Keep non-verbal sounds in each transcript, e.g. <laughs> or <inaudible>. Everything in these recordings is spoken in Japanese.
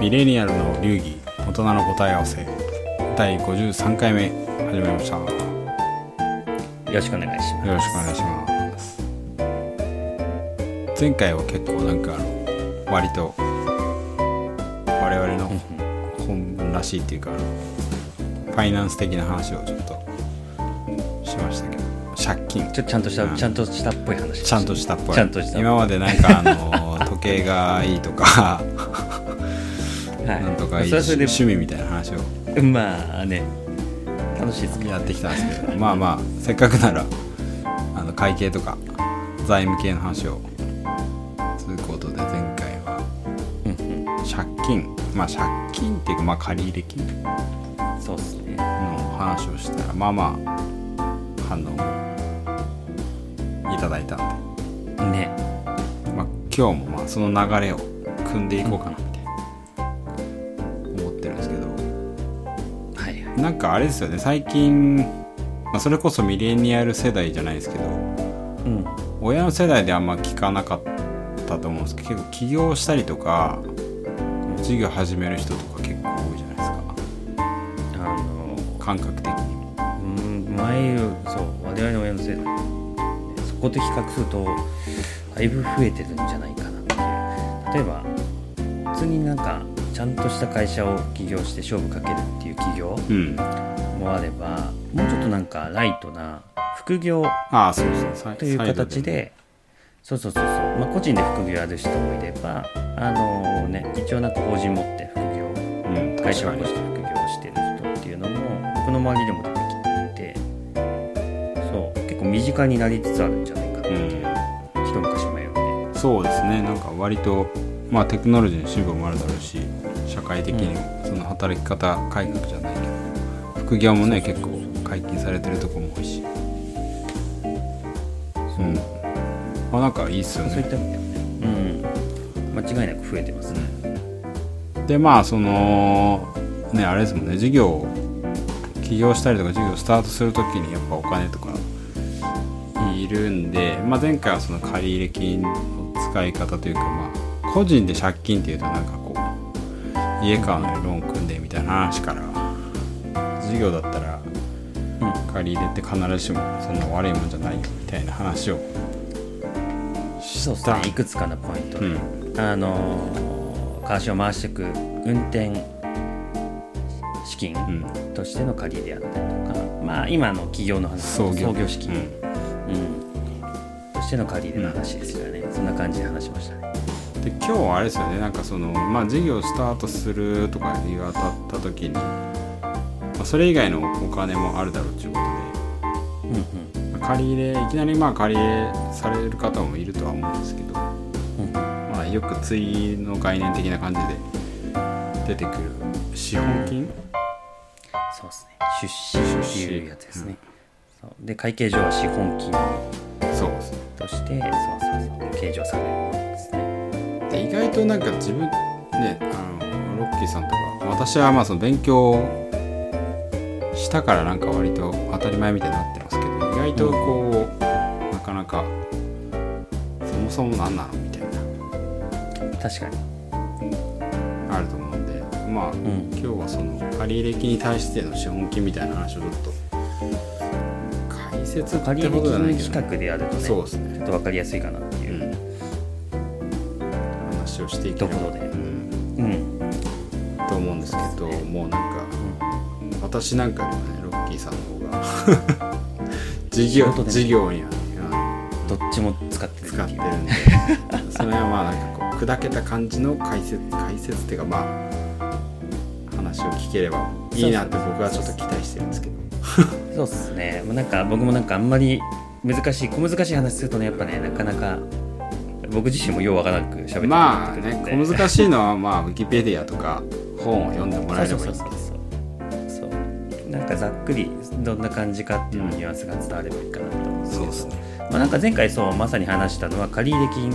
ミレニアルの流儀大人の答え合わせ第53回目始まりましたよよろしくお願いします。ろしくお願いします前回は結構なんかあの割と我々の本分らしいっていうかあのファイナンス的な話をちょっとしましたけど借金ちょちゃんとした、うんちゃんとしたっぽい話。ちゃんとしたっぽいちゃんとした今までなんかあの時計がいいとかはい。なんとかいい趣味みたいな話をまあね、楽しいです。やってきたんですけどまあまあせっかくならあの会計とか財務系の話をすることで前回は。借金まあ借金っていうかまあ借入金そうっすね。の話をしたらまあまあ反応もいただいたんで、ね。まあ、今日もまあその流れを組んでいこうかなみなんかあれですよね最近、まあ、それこそミレニアル世代じゃないですけどうん。親の世代であんま聞かなかったと思うんですけど結構起業したりとか事業始める人とか結構多いじゃないですかあの、感覚的にもうん、前、そう、我々の親の世代、そこと比較すると、だいぶ増えてるんじゃないかなっていう。例えば、普通になんか、ちゃんとした会社を起業して勝負かけるっていう企業うんもあれば、もうちょっとなんかライトな副業ああそうですねという形で、そうそうそうそう、まあ、個人で副業やる人もいれば、あのね、一応なんか法人持って副業、うん会社を起こして副業してる人っていうのも、僕の周りでも出てきてて、そう、結構身近になりつつあるんじゃない？そうですね。なんか割とまあテクノロジーの進歩もあるだろうし社会的にもその働き方改革じゃないけど副業もね結構解禁されてるとこも多いし。う。ん。まあなんかいいっすよね。そういった意味ではね、うん、間違いなく増えてますね。でまあそのねあれですもんね。事業起業したりとか事業スタートするときにやっぱお金とかいるんで、まあ、前回はその借入金の使い方というかまあ個人で借金っていうとなんかこう家買うのにローン組んでみたいな話から事業だったらうん。借り入れって必ずしもそんな悪いもんじゃないよみたいな話をそうですね、いくつかのポイントで、うんあのー、会社を回していく運転資金、うん。としての借り入れやったりとか、まあ、今の企業の話創業。資金、うん。としての借り入れの話ですよね、そんな感じで話しましたね。で今日はあれですよね。なんかそのまあ事業スタートするとか言わたった時に、まあ、それ以外のお金もあるだろうっていうこうんうん。とで、まあ借り入れいきなりまあ借り入れされる方もいるとは思うんですけど、うんまあ、よく対の概念的な感じで出てくる資本金？そうですね。出資っていうやつですね。そう。で会計上は資本金そう。ですねとしてそうそうそう。計上されるものですね。で意外となんか自分ねあのロッキーさんとか私はまあその勉強したからなんか割と当たり前みたいになってますけど意外とこう、なかなかそもそも何なのみたいな。確かに。あると思うんでまあ、ん。今日はその借入金に対しての資本金みたいな話をちょっと解説って借入ことじゃない金企画でやるとね、そうですちょっね、と分かりやすいかなっていうう。ん、話をしていければ。ところで。うん。うん。と思うんですけどもうなんか私なんかよりもねロッキーさんの方が <laughs> 事業仕事業には、ね、どっちも使ってる使ってるんで。<laughs> それはまあなんかこう砕けた感じの解説解説っていうかまあ話を聞ければいいなって僕はちょっと期待してるんですけどそうっすね。もうなんか僕もなんかあんまり難しい、小難しい話するとね、やっぱね、なかなか僕自身もようわからなく喋ってまあね小難しいのはまあウィキペディアとか本を読んでもらえればいいそうそうそうそうそう。なんかざっくりどんな感じかっていうのニュアンスが伝わればいいかなと思うんですけど。そうですね。まあ、なんか前回そうまさに話したのは借入金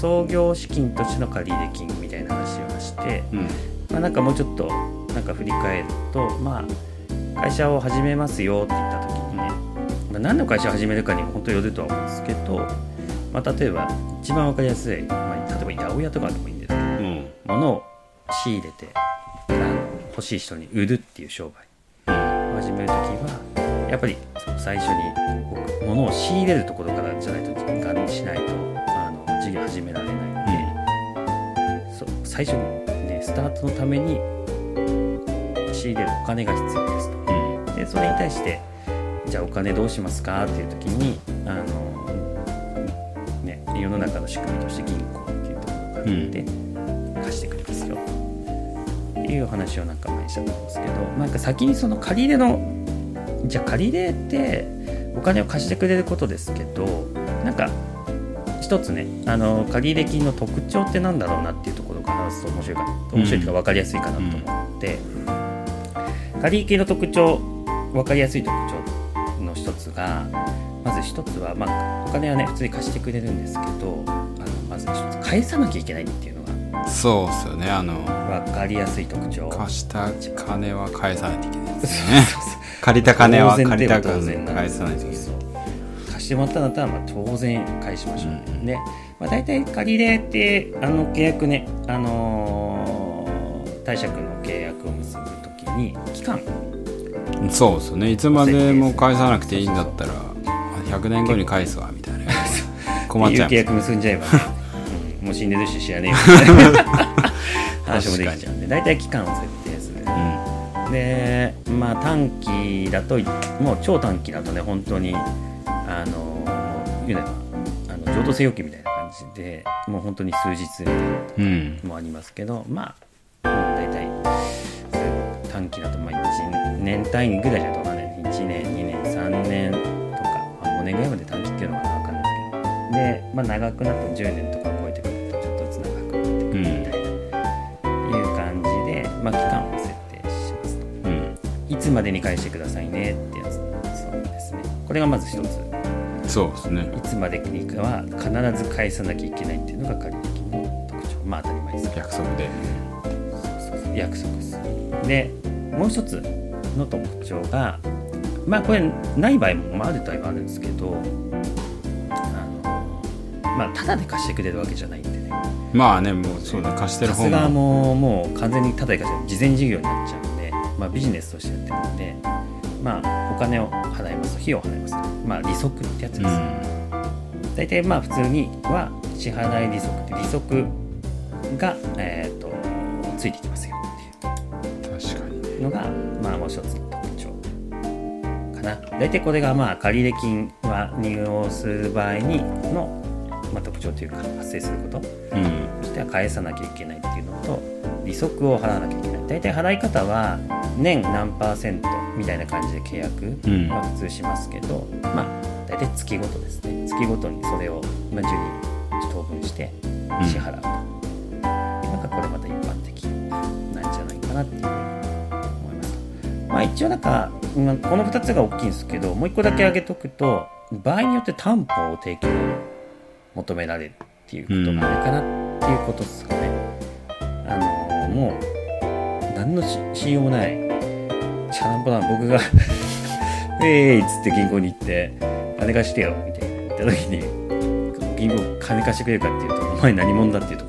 創業資金としての借入金みたいな話をして、うん。まあ、なんかもうちょっとなんか振り返るとまあ会社を始めますよって言った時にね、まあ、何の会社を始めるかにも本当よるとは思うんですけど、まあ、例えば一番わかりやすい、まあ、例えば八百屋とかでもいいんですけどうん。物を仕入れて欲しい人に売るっていう商売を始める時はやっぱりその最初に物を仕入れるところからじゃないとがしないとあの事業始められないので、そう最初にねスタートのために仕入れるお金が必要ですと。うん。でそれに対してじゃあお金どうしますかっていう時にあの、ね、世の中の仕組みとして銀行っていうところがあって、貸してくれますよっていう話をなんか前にしたと思うんですけどなんか先にその借り入れのじゃあ借り入れってお金を貸してくれることですけどなんか一つねあの借入金の特徴ってなんだろうなっていうところから話すと面白いかな面白いというか分かりやすいかなと思って、借入金の特徴分かりやすい特徴の一つがまず一つは、まあ、お金はね普通に貸してくれるんですけどあのまず一つ返さなきゃいけないっていうのがそうっすよねあの分かりやすい特徴。貸した金は返さないといけないですね。<laughs> 借りた金は借りた金返さないといけない。貸してもらったんだったらまあ当然返しましょう、うんで、まあ、大体借り入れってあの契約ね、あのー貸借の契約を結ぶ時に期間。そうですよね。いつまでも返さなくていいんだったら100年後に返すわみたいな。<laughs> 困っちゃう契約結んじゃえば、うん。もう死んでるし知らねえよ。みたいな話もできちゃうんで。大体期間を設定する。うん。でまあ短期だともう超短期だとね本当にあの言うなればあの譲渡性要求みたいな感じでもう本当に数日もありますけどまあもう大体そういう短期だとまあ1年単位ぐらいじゃとわかんない。1年2年3年とか、まあ、5年ぐらいまで短期っていうのかなわかんないですけど。で、まあ、長くなっても10年とかを超えてくるとちょっとずつ長くなってくるみたいな、いう感じで、まあ、期間を設定しますと。うん。いつまでに返してくださいねってやつそうですね。これがまず一つそうですね。いつまでにかは必ず返さなきゃいけないっていうのが借入金の特徴。まあ当たり前です。約束で。約束す。るでもう一つの特徴がまあこれない場合もまああるとはあるんですけどあのまあただで貸してくれるわけじゃないんでね。まあねもうそうだ貸してる方がもももう完全にただで貸して事前事業になっちゃうんで、まあ、ビジネスとしてやってるんでまあお金を払いますと費用を払います。とまあ利息ってやつうです、ん。大体まあ普通には支払い利息って利息が、えー、とついてきますよのが、まあ、もう一つの特徴かな。大体これが、まあ、借入金は利用する場合にの、まあ、特徴というか発生すること。うん。としては返さなきゃいけないっていうのと利息を払わなきゃいけない。大体払い方は年何パーセントみたいな感じで契約うん。は普通しますけど、まあ大体月ごとですね。月ごとにそれを、まあ、順に等分して支払うと、いうのがこれまた一般的なんじゃないかなっていうまあ一応なんか、まあこの2つが大きいんですけどもう1個だけ挙げとくと場合によって担保を提供求められるっていうことがあるかなっていうことですかね、あのもう何の信用もないチャランポラン僕が「<laughs> えーい」っつって銀行に行って「金貸してよ」みたいな言った時に銀行金貸してくれるかっていうとお前何者だっていうと、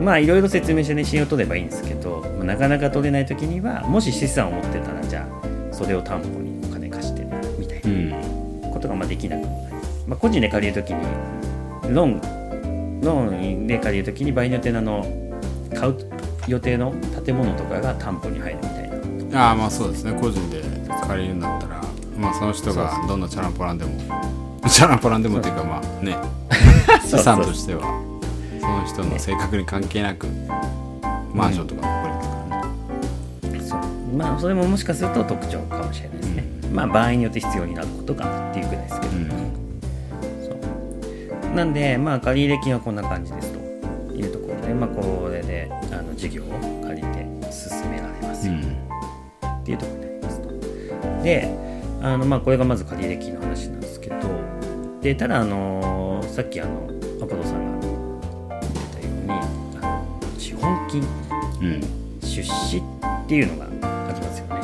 まあいろいろ説明してね信用取ればいいんですけど、まあなかなか取れない時にはもし資産を持ってたらじゃあそれを担保にお金貸してねみたいなうん。ことがまあできなくもない、まあ、個人で借りるときにローンローンで借りるときに場合によってあの買う予定の建物とかが担保に入るみたいな。ああまあそうですね。個人で借りるんだったらまあその人がどんなチャランポランでもチャランポランでもっていうかまあね。資産としてはその人の性格に関係なくマンションとか。残りますからねそう。まあそれももしかすると特徴かもしれないですね、まあ場合によって必要になることがっていうぐらいですけど、うん。そう。なんでまあ借入金はこんな感じですと。いうところでまあこれであの事業を借りて進められますよ、うん。っていうところになりますと。で、あのまあこれがまず借入金の話なんですけど、でただあのさっきあのアポロさん金うん。出資っていうのがありますよね。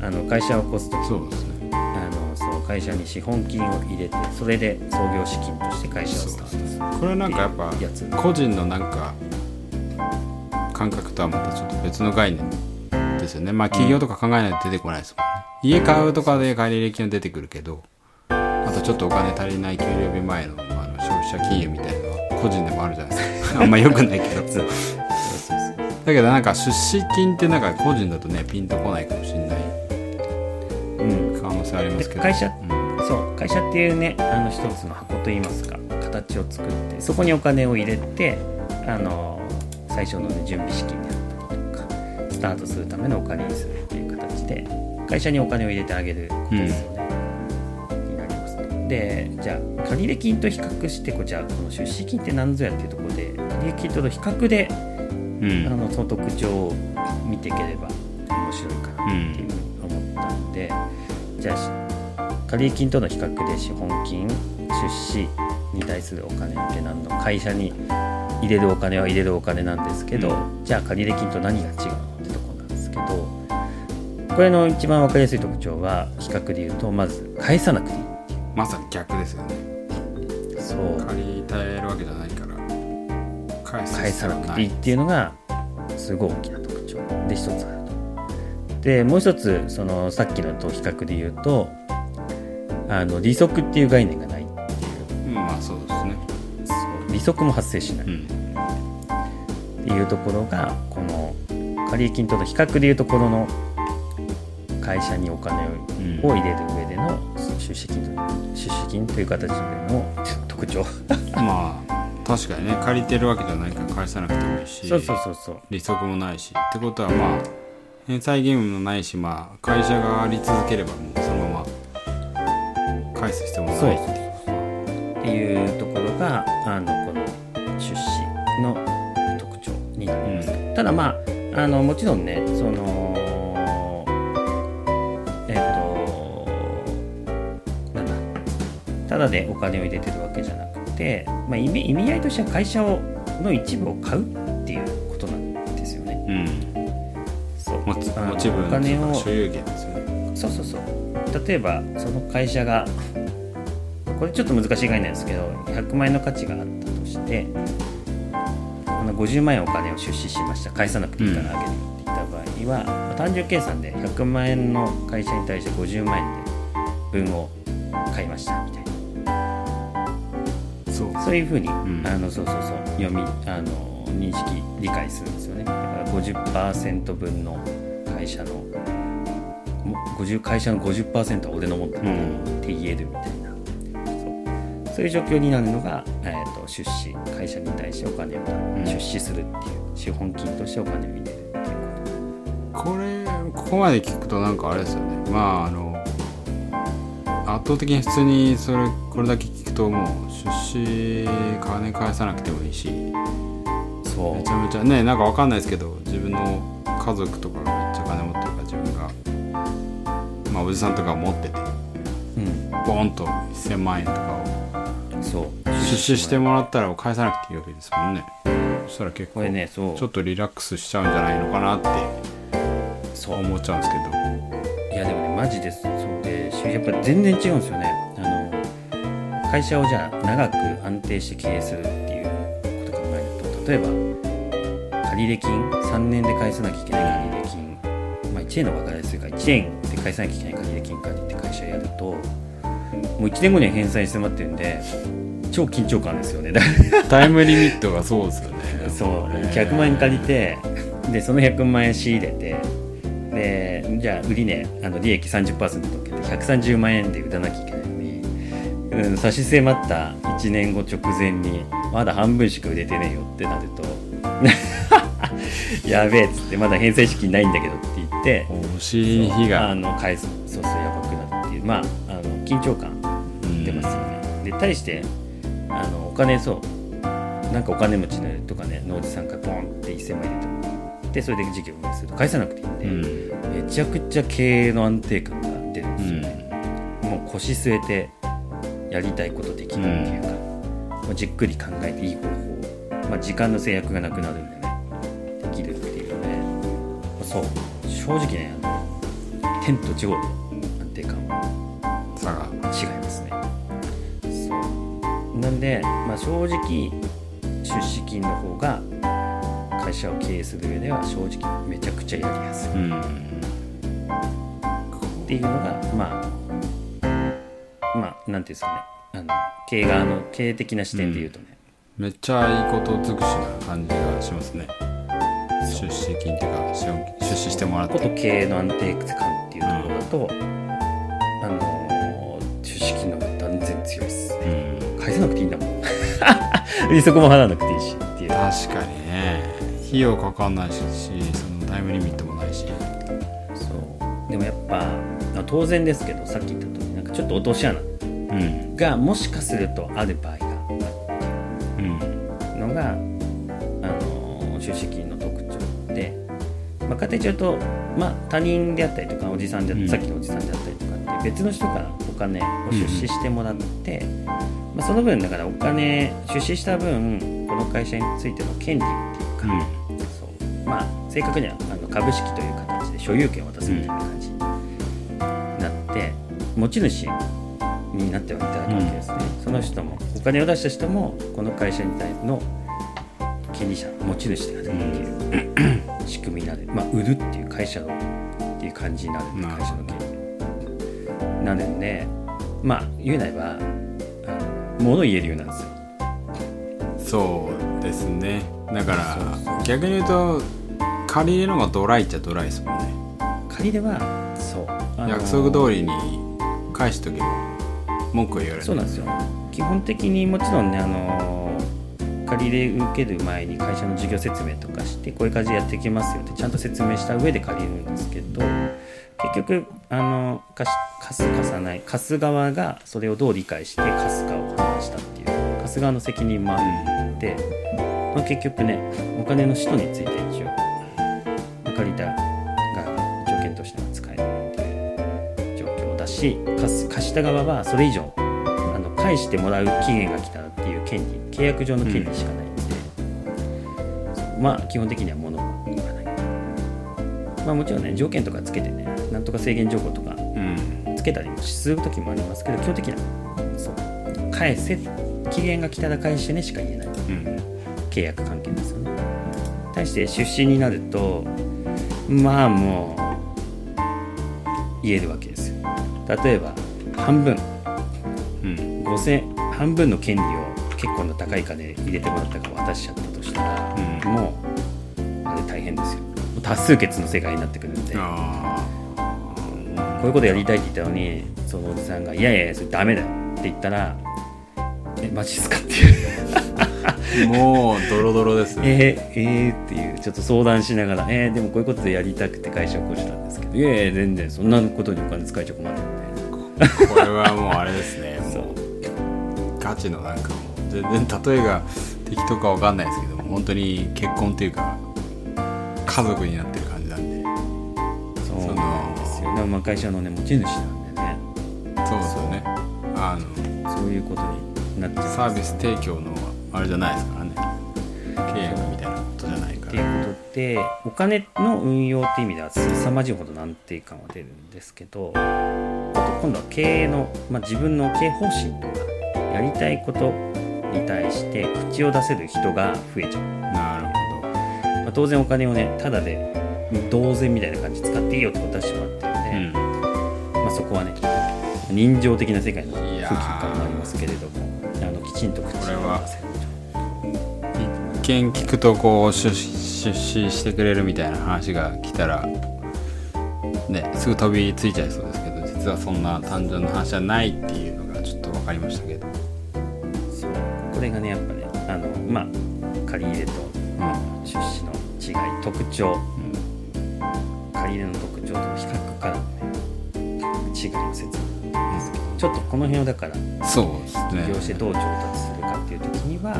あの会社を起こすときそうですね。あのそう会社に資本金を入れて、それで創業資金として会社をスタートする。これはなんかやっぱ個人のなんか感覚とはまたちょっと別の概念ですよね。まあ企業とか考えないと出てこないですもんね、家買うとかで借り歴の出てくるけどあとちょっとお金足りない給料日前のあの消費者金融みたいなのは個人でもあるじゃないですか。<laughs> あんま良くないけどだけどなんか出資金ってなんか個人だとねピンとこないかもしれない。うん。可能性ありますけど。会社うん。そう会社っていうねあの一つの箱といいますか形を作ってそこにお金を入れてあの最初の、ね、準備資金であったりとかスタートするためのお金にするっていう形で会社にお金を入れてあげることですよね、になりますとでじゃあ借入金と比較してこうじゃあこの出資金って何ぞやっていうところで借入金との比較でうん。あのその特徴を見ていければ面白いかなっていうふうに思ったので、じゃあし借入金との比較で資本金出資に対するお金って何の会社に入れるお金は入れるお金なんですけど、うじゃあ借入金と何が違うのってとこなんですけどこれの一番分かりやすい特徴は比較で言うとまず返さなくていいまさに逆ですよね。そう。借りたえるわけじゃないから返さなくていいっ必ていうのがすごい大きな特徴。で一つあると。でもう一つそのさっきのと比較で言うとあの利息っていう概念がないっていう。まあそうですね。利息も発生しない。っうん。ていうところがこの借入金との比較でいうところの会社にお金を入れる上での出資金と出資金という形での特徴。まあ確かにね借りてるわけじゃないから返さなくてもいいし。そうそうそうそう。利息もないし。ってことはまあ返済義務もないしまあ会社があり続ければもうそのまま返す必要もないっていうところがあのこの出資の特徴になります、ただまああのもちろんねそのえっ、となんだ。ただでお金を入れてるわまあ、意味意味合いとしては会社をの一部を買うっていうことなんですよね。うん。そう。持ち持ち金を所有権ですよね。そうそうそう。例えばその会社がこれちょっと難しい概念ですけど100万円の価値があったとしてあの50万円お金を出資しました。返さなくていいからあげるって言った場合は、まあ単純計算で100万円の会社に対して50万円で分を買いましたみたいなそう。そういうふうに、ん。あのそうそうそう。読みあの認識理解するんですよね。だから50%分の会社のも50会社の50%は俺のもんだって言えるみたいな、そう。そういう状況になるのが、えー、と出資会社に対してお金をん。出資するっていう資本金としてお金を入れるっていうここれここまで聞くとなんかあれですよね。まああの圧倒的に普通にそれこれだけ聞くともう出資金返さなくてもいいしとそめちゃめちゃねなんかわかんないですけど自分の家族とかがめっちゃ金持ってるから自分がまあおじさんとか持っててうん。ボーンと1000万円とかをそう。出資してもらったら返さなくていいわけですもんね。そしたら結構ねちょっとリラックスしちゃうんじゃないのかなってそう。思っちゃうんですけど。いやでもねマジです。そう。でしやっぱ全然違うんですよね会社をじゃあ長く安定して経営するっていうことを考えると例えば借入金3年で返さなきゃいけない借入金、まあ、1年の方が分かりやすいから1年で返さなきゃいけない借入金借りって会社やるともう1年後には返済に迫ってるんで超緊張感ですよね。<laughs> タイムリミットがそうですよね。そう。100万円借りてでその100万円仕入れてでじゃあ売り値あの利益30%乗っけて130万円で売らなきゃいけないうん、差し迫った1年後直前にまだ半分しか売れてねえよってなると <laughs> やべえっつってまだ返済資金ないんだけどって言ってお尻に火が。あの返すそうそうやばくなるっていうまああの緊張感出ますよね。で対してあのお金そうなんかお金持ちのとかね農地さんからポンって1000万円入れてもらってそれで事業を運営すると返さなくていいんで、うん。めちゃくちゃ経営の安定感が出るんですよね、もう腰据えてやりたいことできるっていうか、もうじっくり考えていい方法、まあ、時間の制約がなくなるんでねできるっていうのでそう。正直ねあの天と地ほど安定感は差が違いますね。そう。なんで、まあ、正直出資金の方が会社を経営する上では正直めちゃくちゃやりやすい。うん。っていうのがまあまあなんていうんですかね。あの経営側の経営的な視点で言うとね、めっちゃいいこと尽くしな感じがしますね。出資金っていうか出資してもらっことて経営の安定感っていうところだと、あのー出資金の方が断然強いっすね。うん。返さなくていいんだもん。<laughs> 利息も払わなくていいしっていう。確かにね。費用かかんないしそのタイムリミットもないし。そう。でもやっぱ当然ですけどさっき言った通りなんかちょっと落とし穴うんがもしかするとある場合がある。うん。のが、あの出資金の特徴で、まあ、家庭中と、まあ、他人であったりとかおじさんであったうん。さっきのおじさんであったりとかって別の人からお金を出資してもらって、まあ、その分だからお金出資した分この会社についての権利っていうか、そう。まあ正確にはあの株式という形で所有権を渡すみたいな感じになって持ち主になってはいただくわけですね、その人もお金を出した人もこの会社に対の権利者持ち主であるっていう仕組みになる、まあ、売るっていう会社のっていう感じになる会社の権利。なるんでまあ言うなれば物言えるようなんですよ。そうですね。だから逆に言うと借り入れの方がドライっちゃドライですもんね。借りればそう、約束通りに返しとけば文句を言われるそうなんですよ。基本的にもちろんねあの借り入れ受ける前に会社の事業説明とかしてこういう感じでやっていきますよってちゃんと説明した上で借りるんですけど結局あの貸す貸さない貸す側がそれをどう理解して貸すかを判断したっていう貸す側の責任もあるので、まあ、結局ねお金の使途について一応まあ借りたし貸した側はそれ以上あの返してもらう期限が来たらっていう権利契約上の権利しかないんで、そうまあ基本的には物を言わない。まあもちろんね条件とかつけてねなんとか制限条項とかうん。つけたりもする時もありますけど基本的にはそう。返せ期限が来たら返してねしか言えない。うん。契約関係ですよね。対して出資になるとまあもう言えるわけ例えば半分。うん。5000半分の権利を結構な高い金入れてもらったから渡しちゃったとしたら、うん。もうあれ大変ですよ。多数決の世界になってくるんで。こあういうことやりたいって言ったのにそのおじさんが「いやいやいやそれダメだよ」って言ったら「えマジっすか?」っていう。あ <laughs> もうドロドロですね。えー、えーっていうちょっと相談しながら「えー、でもこういうことでやりたくて会社を起こしたんですけど。いやいや全然そんなことにお金使いちゃ困るんで。これはもうあれですね。<laughs> そう。ガチのなんかもう全然例えが適当かわかんないですけども本当に結婚っていうか家族になってる感じなんで。そうなんですよ。でもまあ会社のね持ち主なんでね。そうですよね。あのそういうことになっちゃう。サービス提供のあれじゃないですからね。契約みたいなことじゃないから。っていうことでお金の運用っていう意味では凄まじいほどの安定感は出るんですけどあと今度は経営の、まあ、自分の経営方針とかやりたいことに対して口を出せる人が増えちゃう、なるまあ、当然お金をねただで同然みたいな感じで使っていいよってことはしまってるんで、ほど、まあ、そこはね人情的な世界の空気感もありますけれども。あのきちんと口を出せ。るこれは、一見聞くとこう出資してくれるみたいな話が来たらねすぐ飛びついちゃいそうですけど実はそん。な単純な話じゃないっていうのがちょっと分かりましたけど、そうこれがねやっぱねあのまあ借り入れとうん。出資の違い特徴借り入れの特徴との比較からのね違いの説明ちょっとこの辺をだからうん、そうです起業してねどう調達するかっていう時には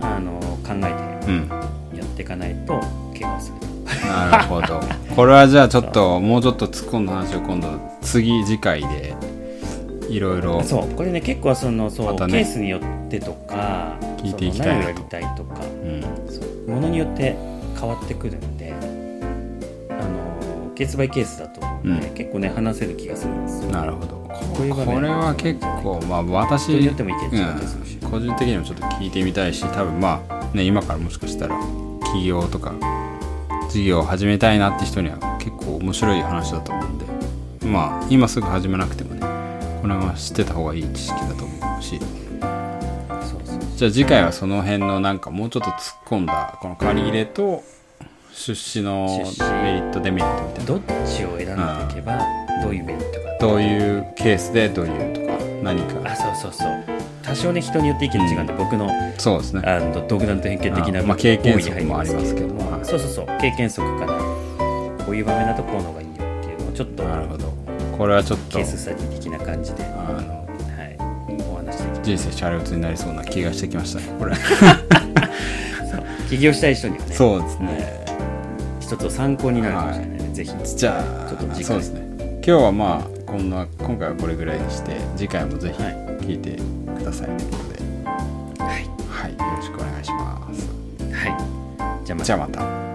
あの考えうん。てやっていかないと怪我をするなるほど。<laughs> これはじゃあちょっともうちょっと突っ込んだ話を今度次次回でいろいろそう。これね結構そのそう、ね。ケースによってとか聞いていきたい何をやりたいとかうん。ものによって変わってくるんであのケースバイケースだと思うん。結構ね話せる気がするんですよ。なるほど。これは結構まあ私人によっても意見違ったりするし。うん個人的にもちょっと聞いてみたいし多分まあね今からもしかしたら聞起業とか事業を始めたいなって人には結構面白い話だと思うんでまあ今すぐ始めなくてもねこれは知ってた方がいい知識だと思うし。じゃあ次回はその辺のなんかもうちょっと突っ込んだこの借り入れと出資のメリットデメリットみたいな。どっちを選んでいけばどういうメリットがどういうケースでどういうとか何か。あそうそうそう。多少ね人によって意見違うんで、僕のそうですね。あの独断と偏見的なあまあ経験則もありますけども。はい。そうそうそう。経験則からこういう場面だとこうの方がいいよっていうのをちょっとなるほど。これはちょっとケーススタディ的な感じで、はあのい、お話しでき人生シャレオツになりそうな気がしてきましたねこれ。<laughs> 起業したい人にはね。そうですね一つを参考になるかもしれないので、ぜひ。じゃあちょっと次回。そうですね。今日はまあこんな今回はこれぐらいにして次回もぜひはい。聞いてください。ということで。はい、はい。よろしくお願いします。はい、じゃあまた。じゃあまた